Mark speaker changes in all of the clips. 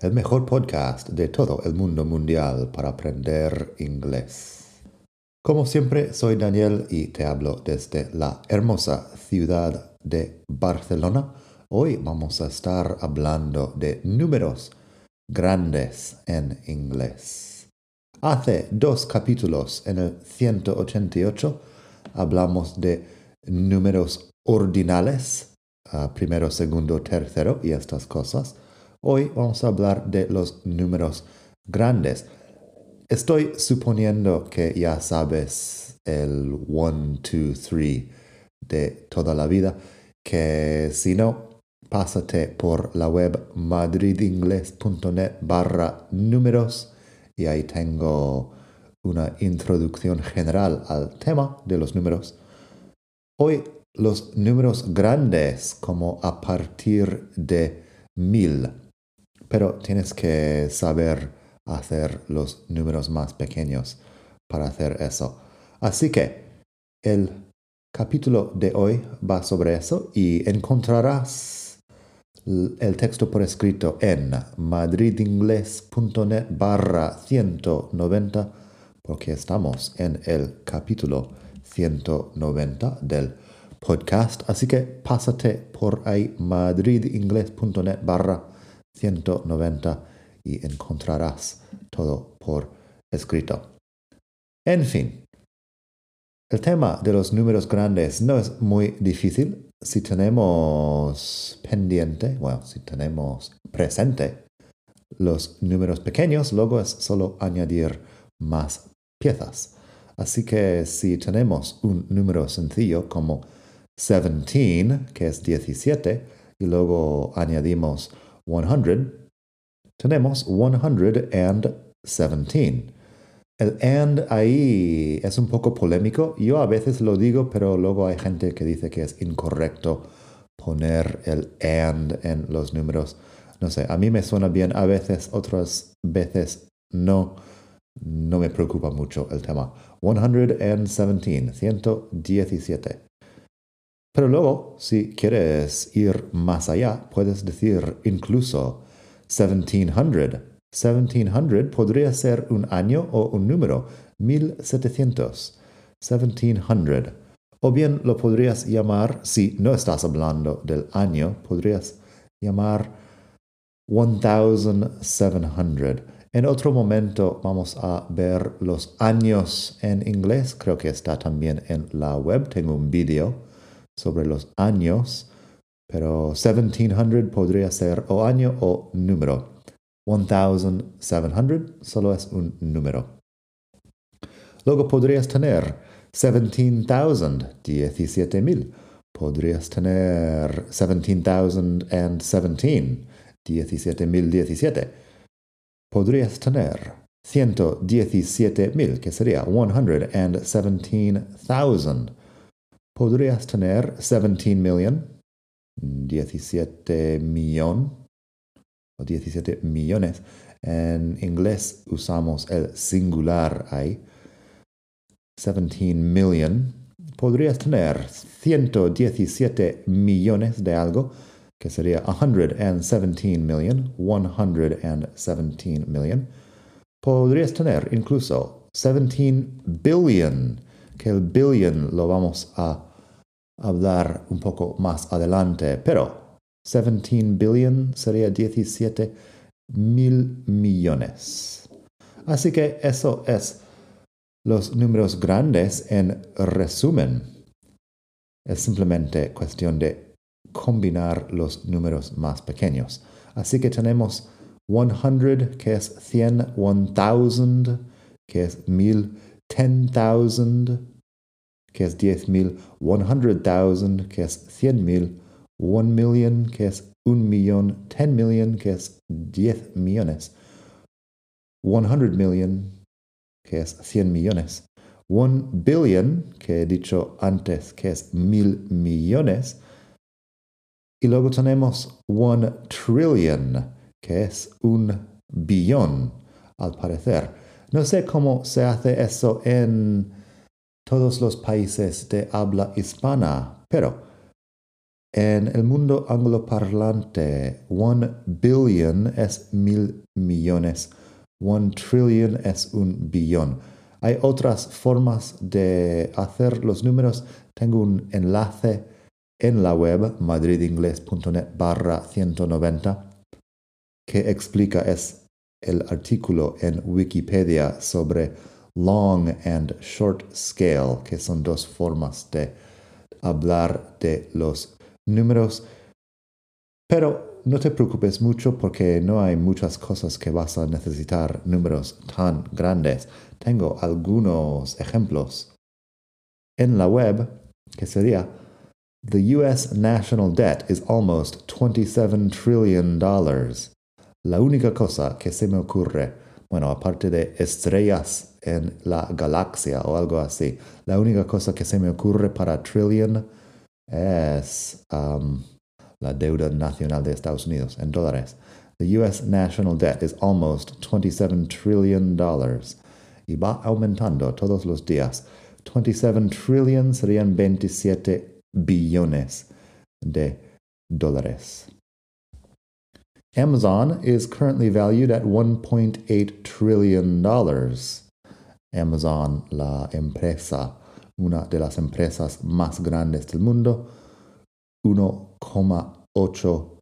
Speaker 1: el mejor podcast de todo el mundo mundial para aprender inglés. Como siempre, soy Daniel y te hablo desde la hermosa ciudad de Barcelona. Hoy vamos a estar hablando de números grandes en inglés. Hace dos capítulos, en el 188, hablamos de números ordinales, primero, segundo, tercero y estas cosas. Hoy vamos a hablar de los números grandes. Estoy suponiendo que ya sabes el 1, 2, 3 de toda la vida, que si no, pásate por la web madridingles.net barra números y ahí tengo una introducción general al tema de los números. Hoy los números grandes como a partir de mil pero tienes que saber hacer los números más pequeños para hacer eso. Así que el capítulo de hoy va sobre eso y encontrarás el texto por escrito en madridingles.net barra 190 porque estamos en el capítulo 190 del podcast. Así que pásate por ahí madridingles.net barra 190 y encontrarás todo por escrito. En fin, el tema de los números grandes no es muy difícil si tenemos pendiente, bueno, si tenemos presente los números pequeños, luego es solo añadir más piezas. Así que si tenemos un número sencillo como 17, que es 17, y luego añadimos 100, tenemos 117. El and ahí es un poco polémico. Yo a veces lo digo, pero luego hay gente que dice que es incorrecto poner el and en los números. No sé, a mí me suena bien a veces, otras veces no. No me preocupa mucho el tema. 117, 117. Pero luego, si quieres ir más allá, puedes decir incluso 1700. 1700 podría ser un año o un número, 1700. 1700. O bien lo podrías llamar, si no estás hablando del año, podrías llamar 1700. En otro momento vamos a ver los años en inglés. Creo que está también en la web. Tengo un vídeo sobre los años, pero 1700 podría ser o año o número. 1700 solo es un número. Luego podrías tener 17,000, 17,000. Podrías tener 17,017, 17,017. Podrías tener 117,000, que sería 117,000 podrías tener 17 million, 17 millón o 17 millones. En inglés usamos el singular ahí. 17 million. Podrías tener 117 millones de algo, que sería 117 million, 117 million. Podrías tener incluso 17 billion, que el billion lo vamos a hablar un poco más adelante, pero 17 billion sería 17 mil millones. Así que eso es los números grandes en resumen. Es simplemente cuestión de combinar los números más pequeños. Así que tenemos 100, que es 100, 1000, que es 1000, 10,000, que es 10,000, 100,000, que es 100,000, 1 million, que es un millón, 10 million, que es 10 millones. 100 million, que es 100 millones. 1 billion, que he dicho antes, que es mil millones. Y luego tenemos 1 trillion, que es un billón, al parecer. No sé cómo se hace eso en todos los países de habla hispana, pero en el mundo angloparlante, one billion es mil millones, one trillion es un billón. Hay otras formas de hacer los números. Tengo un enlace en la web madridingles.net barra 190 que explica es el artículo en Wikipedia sobre long and short scale, que son dos formas de hablar de los números. Pero no te preocupes mucho porque no hay muchas cosas que vas a necesitar números tan grandes. Tengo algunos ejemplos en la web que sería The US national debt is almost 27 trillion dollars. La única cosa que se me ocurre, bueno, aparte de estrellas en la galaxia o algo así, la única cosa que se me ocurre para trillion es um, la deuda nacional de Estados Unidos en dólares. The US national debt is almost 27 trillion dollars y va aumentando todos los días. 27 trillion serían 27 billones de dólares. Amazon is currently valued at 1.8 trillion dollars. Amazon, la empresa, una de las empresas más grandes del mundo, 1,8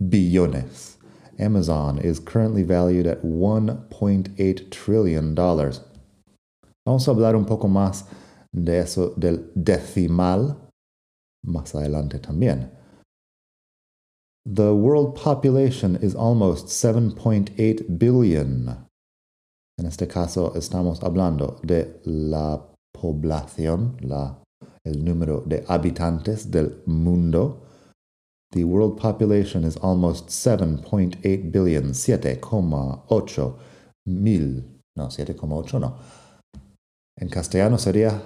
Speaker 1: billones. Amazon is currently valued at 1.8 trillion dollars. Vamos a hablar un poco más de eso del decimal más adelante también. The world population is almost 7.8 billion. En este caso estamos hablando de la población, la, el número de habitantes del mundo. The world population is almost 7.8 billion, 7,8 mil, no, 7,8 no. En castellano sería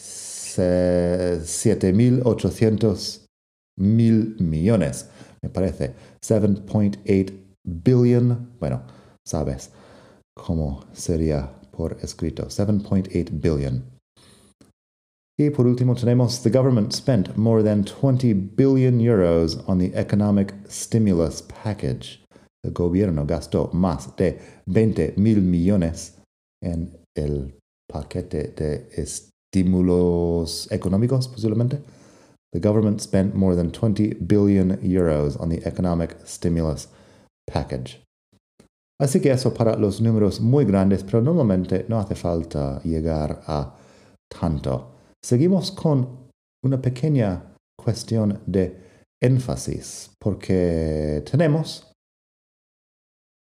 Speaker 1: 7.800 mil millones me parece. 7.8 billion, bueno, sabes cómo sería por escrito. 7.8 billion. Y por último tenemos, the government spent more than 20 billion euros on the economic stimulus package. El gobierno gastó más de 20 mil millones en el paquete de estímulos económicos, posiblemente. the government spent more than 20 billion euros on the economic stimulus package. Así que eso para los números muy grandes, pero normalmente no hace falta llegar a tanto. Seguimos con una pequeña cuestión de énfasis, porque tenemos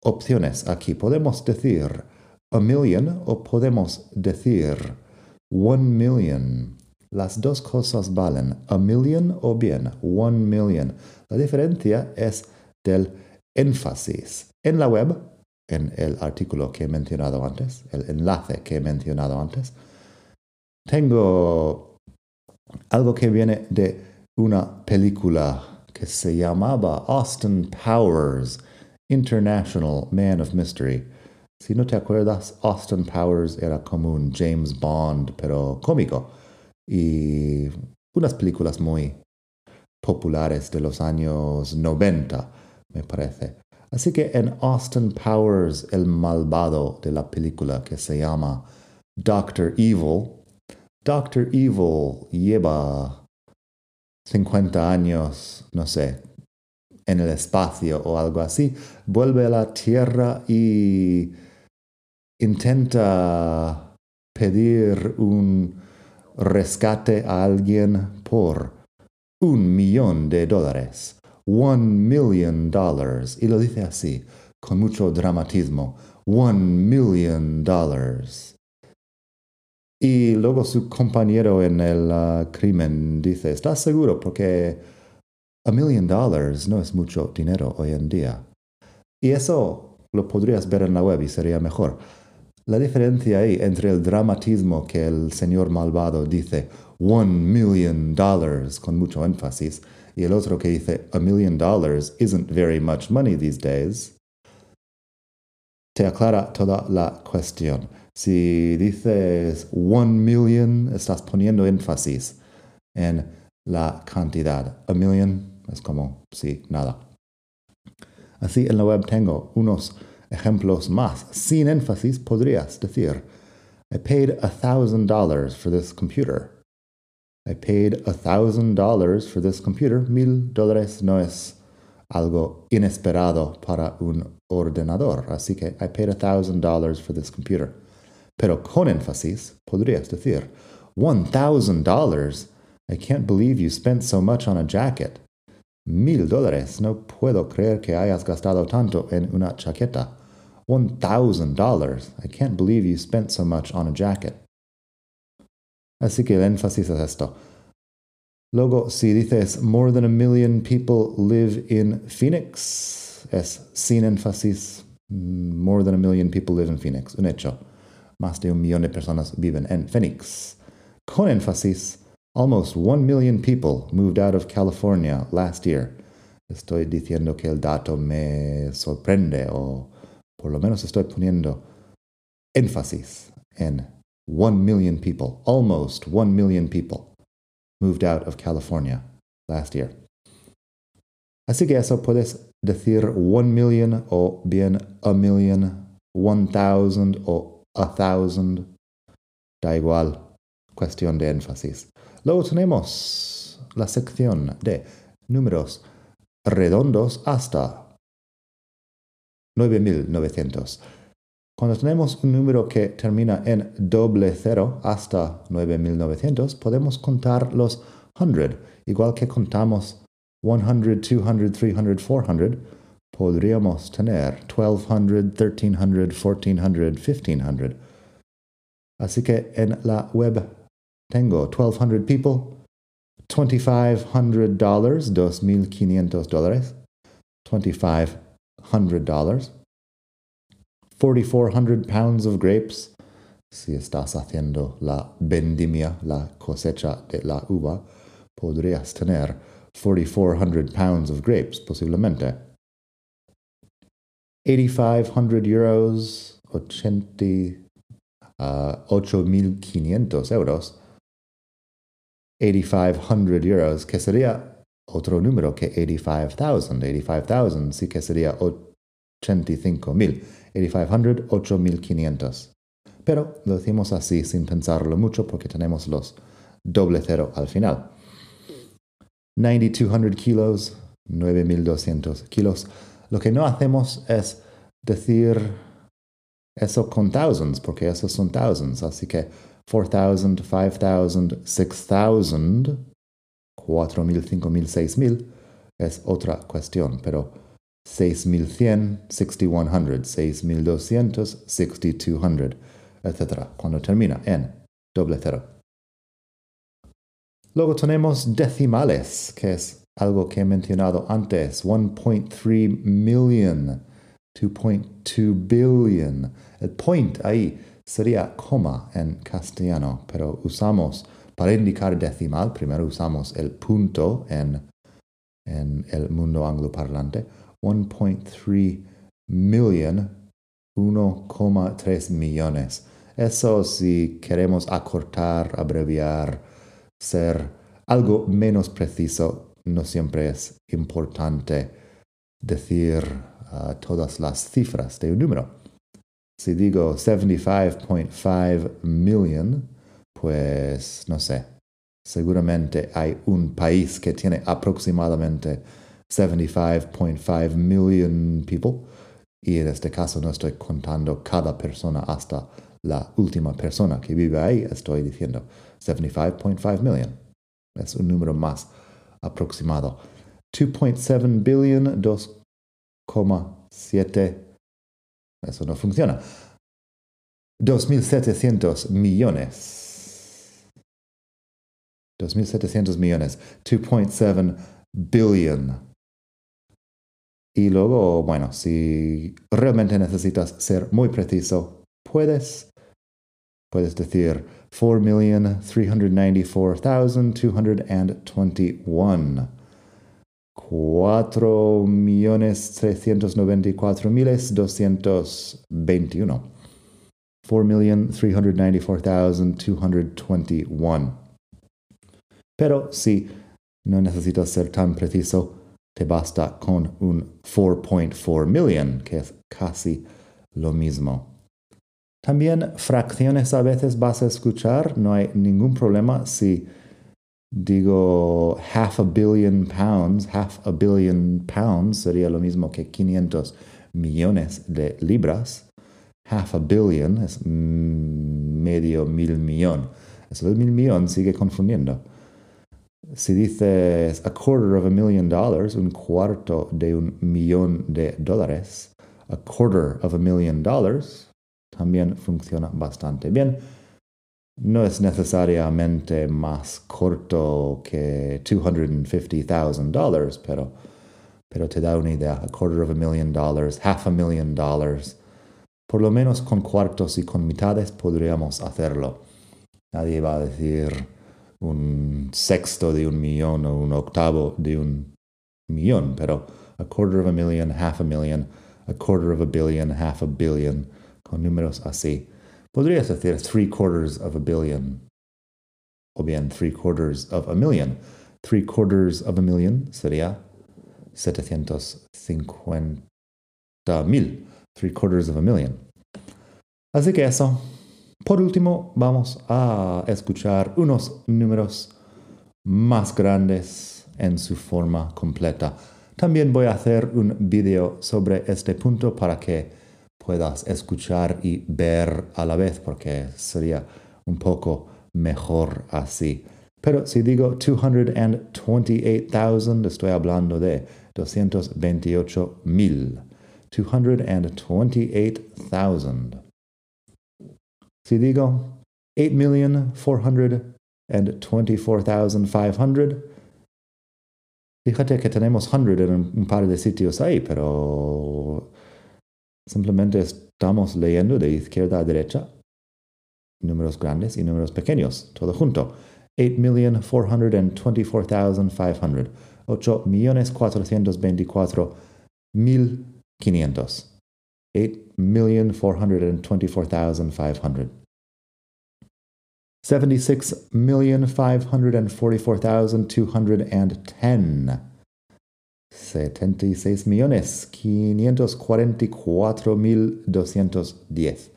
Speaker 1: opciones aquí. Podemos decir a million o podemos decir one million. Las dos cosas valen, a million o bien one million. La diferencia es del énfasis. En la web, en el artículo que he mencionado antes, el enlace que he mencionado antes, tengo algo que viene de una película que se llamaba Austin Powers, International Man of Mystery. Si no te acuerdas, Austin Powers era como un James Bond, pero cómico y unas películas muy populares de los años 90, me parece. Así que en Austin Powers, el malvado de la película que se llama Doctor Evil, Doctor Evil lleva 50 años, no sé, en el espacio o algo así, vuelve a la Tierra y intenta pedir un rescate a alguien por un millón de dólares. One million dollars. Y lo dice así, con mucho dramatismo. One million dollars. Y luego su compañero en el uh, crimen dice, ¿estás seguro? Porque a million dollars no es mucho dinero hoy en día. Y eso lo podrías ver en la web y sería mejor. La diferencia ahí entre el dramatismo que el señor malvado dice one million dollars con mucho énfasis y el otro que dice a million dollars isn't very much money these days, te aclara toda la cuestión. Si dices one million, estás poniendo énfasis en la cantidad. A million es como, sí, nada. Así en la web tengo unos ejemplos más. Sin énfasis podrías decir, I paid a thousand dollars for this computer. I paid a thousand dollars for this computer. Mil dólares no es algo inesperado para un ordenador. Así que I paid a thousand dollars for this computer. Pero con énfasis podrías decir, one thousand dollars. I can't believe you spent so much on a jacket. Mil dólares. No puedo creer que hayas gastado tanto en una chaqueta. One thousand dollars. I can't believe you spent so much on a jacket. Así que el énfasis es esto. Luego, si dices more than a million people live in Phoenix, es sin énfasis. More than a million people live in Phoenix. Un hecho. Más de un millón de personas viven en Phoenix. Con énfasis, almost one million people moved out of California last year. Estoy diciendo que el dato me sorprende o por lo menos estoy poniendo énfasis en one million people, almost one million people moved out of California last year. Así que eso puedes decir one million o bien a million, one thousand o a thousand. Da igual, cuestión de énfasis. Luego tenemos la sección de números redondos hasta 9900. Cuando tenemos un número que termina en doble cero hasta 9900, podemos contar los 100, igual que contamos 100, 200, 300, 400. Podríamos tener 1200, 1300, 1400, 1500. Así que en la web tengo 1200 people, $2,500, $2,500 dólares, 2500 hundred dollars. 4,400 pounds of grapes. Si estás haciendo la vendimia, la cosecha de la uva, podrías tener 4,400 pounds of grapes, posiblemente. 8,500 euros, 80, uh, 8,500 euros. 8,500 euros, que sería otro número que 85,000. 85,000 sí que sería 85,000. 8500, 8500. Pero lo decimos así sin pensarlo mucho porque tenemos los doble cero al final. 9200 kilos, 9200 kilos. Lo que no hacemos es decir eso con thousands, porque esos son thousands. Así que 4000, 5000, 6000 4.000, 5.000, 6.000 es otra cuestión, pero 6.100, 6.100, 6.200, 6.200, etc. Cuando termina en doble cero. Luego tenemos decimales, que es algo que he mencionado antes. 1.3 million, 2.2 billion. El point ahí sería coma en castellano, pero usamos para indicar decimal, primero usamos el punto en, en el mundo angloparlante. 1.3 million, 1,3 millones. Eso si queremos acortar, abreviar, ser algo menos preciso, no siempre es importante decir uh, todas las cifras de un número. Si digo 75.5 million, pues no sé, seguramente hay un país que tiene aproximadamente 75.5 million people y en este caso no estoy contando cada persona hasta la última persona que vive ahí, estoy diciendo 75.5 million. Es un número más aproximado. 2.7 billion, 2,7. Eso no funciona. 2.700 millones 2.700 millones, 2.7 billion. Y luego, bueno, si realmente necesitas ser muy preciso, puedes, puedes decir 4,394,221. 4.394.221. 4.394,221. Pero si no necesitas ser tan preciso, te basta con un 4.4 million, que es casi lo mismo. También fracciones a veces vas a escuchar, no hay ningún problema si digo half a billion pounds, half a billion pounds sería lo mismo que 500 millones de libras. Half a billion es medio mil millón. Eso del mil millón sigue confundiendo. Si dices a quarter of a million dollars, un cuarto de un millón de dólares, a quarter of a million dollars también funciona bastante bien no es necesariamente más corto que $250,000, pero, pero te da una idea, a quarter of a million dollars, half a million dollars. Por lo menos con cuartos y con mitades podríamos hacerlo. Nadie va a decir un sexto de un millón o un octavo de un millón, pero a quarter of a million, half a million, a quarter of a billion, half a billion, con números así. Podrías decir three quarters of a billion. O bien three quarters of a million. Three quarters of a million sería 750 mil. Three quarters of a million. Así que eso. Por último, vamos a escuchar unos números más grandes en su forma completa. También voy a hacer un video sobre este punto para que puedas escuchar y ver a la vez, porque sería un poco mejor así. Pero si digo 228,000, estoy hablando de 228 mil. 228,000. Si digo 8,424,500, fíjate que tenemos 100 en un par de sitios ahí, pero Simplemente estamos leyendo de izquierda a derecha números grandes y números pequeños, todo junto. 8,424,500. 8,424,500. 8,424,500. 76,544,210. 76 millones 544 mil 210.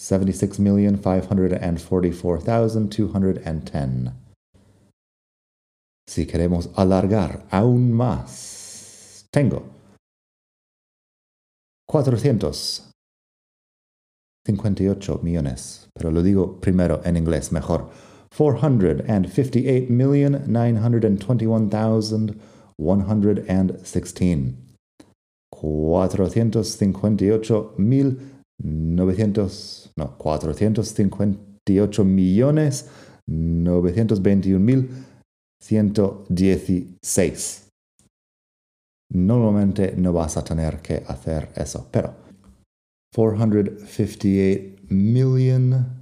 Speaker 1: 76 million 544,210. Si queremos alargar aún más, tengo 458 millones, pero lo digo primero en inglés mejor. 458 million 921,000 116. 458 mil 900, no, 458 millones 921 mil 116. Normalmente no vas a tener que hacer eso, pero 458 million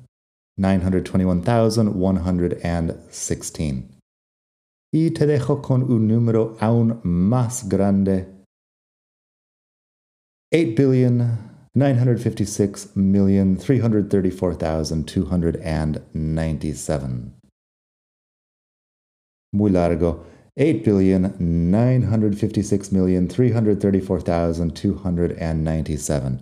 Speaker 1: 921,116. Y te dejo con un número aún más grande. 8,956,334,297. Muy largo. 8,956,334,297.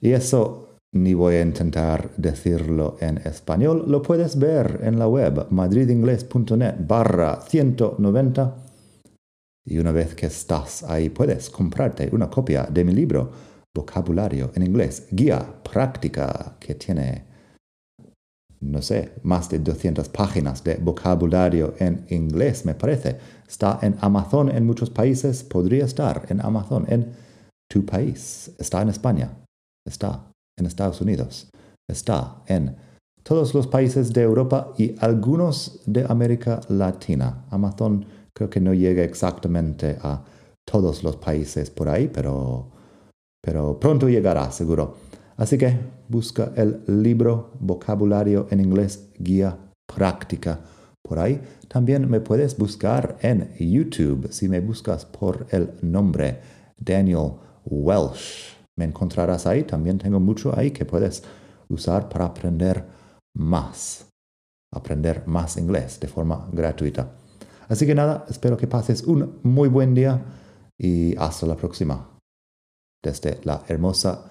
Speaker 1: Y eso ni voy a intentar decirlo en español, lo puedes ver en la web madridingles.net barra 190 y una vez que estás ahí puedes comprarte una copia de mi libro Vocabulario en inglés, guía práctica que tiene, no sé, más de 200 páginas de vocabulario en inglés, me parece. Está en Amazon en muchos países, podría estar en Amazon en tu país. Está en España, está en Estados Unidos, está en todos los países de Europa y algunos de América Latina. Amazon creo que no llega exactamente a todos los países por ahí, pero, pero pronto llegará, seguro. Así que busca el libro Vocabulario en inglés, guía práctica por ahí. También me puedes buscar en YouTube si me buscas por el nombre Daniel Welsh. Me encontrarás ahí. También tengo mucho ahí que puedes usar para aprender más. Aprender más inglés de forma gratuita. Así que nada, espero que pases un muy buen día y hasta la próxima. Desde la hermosa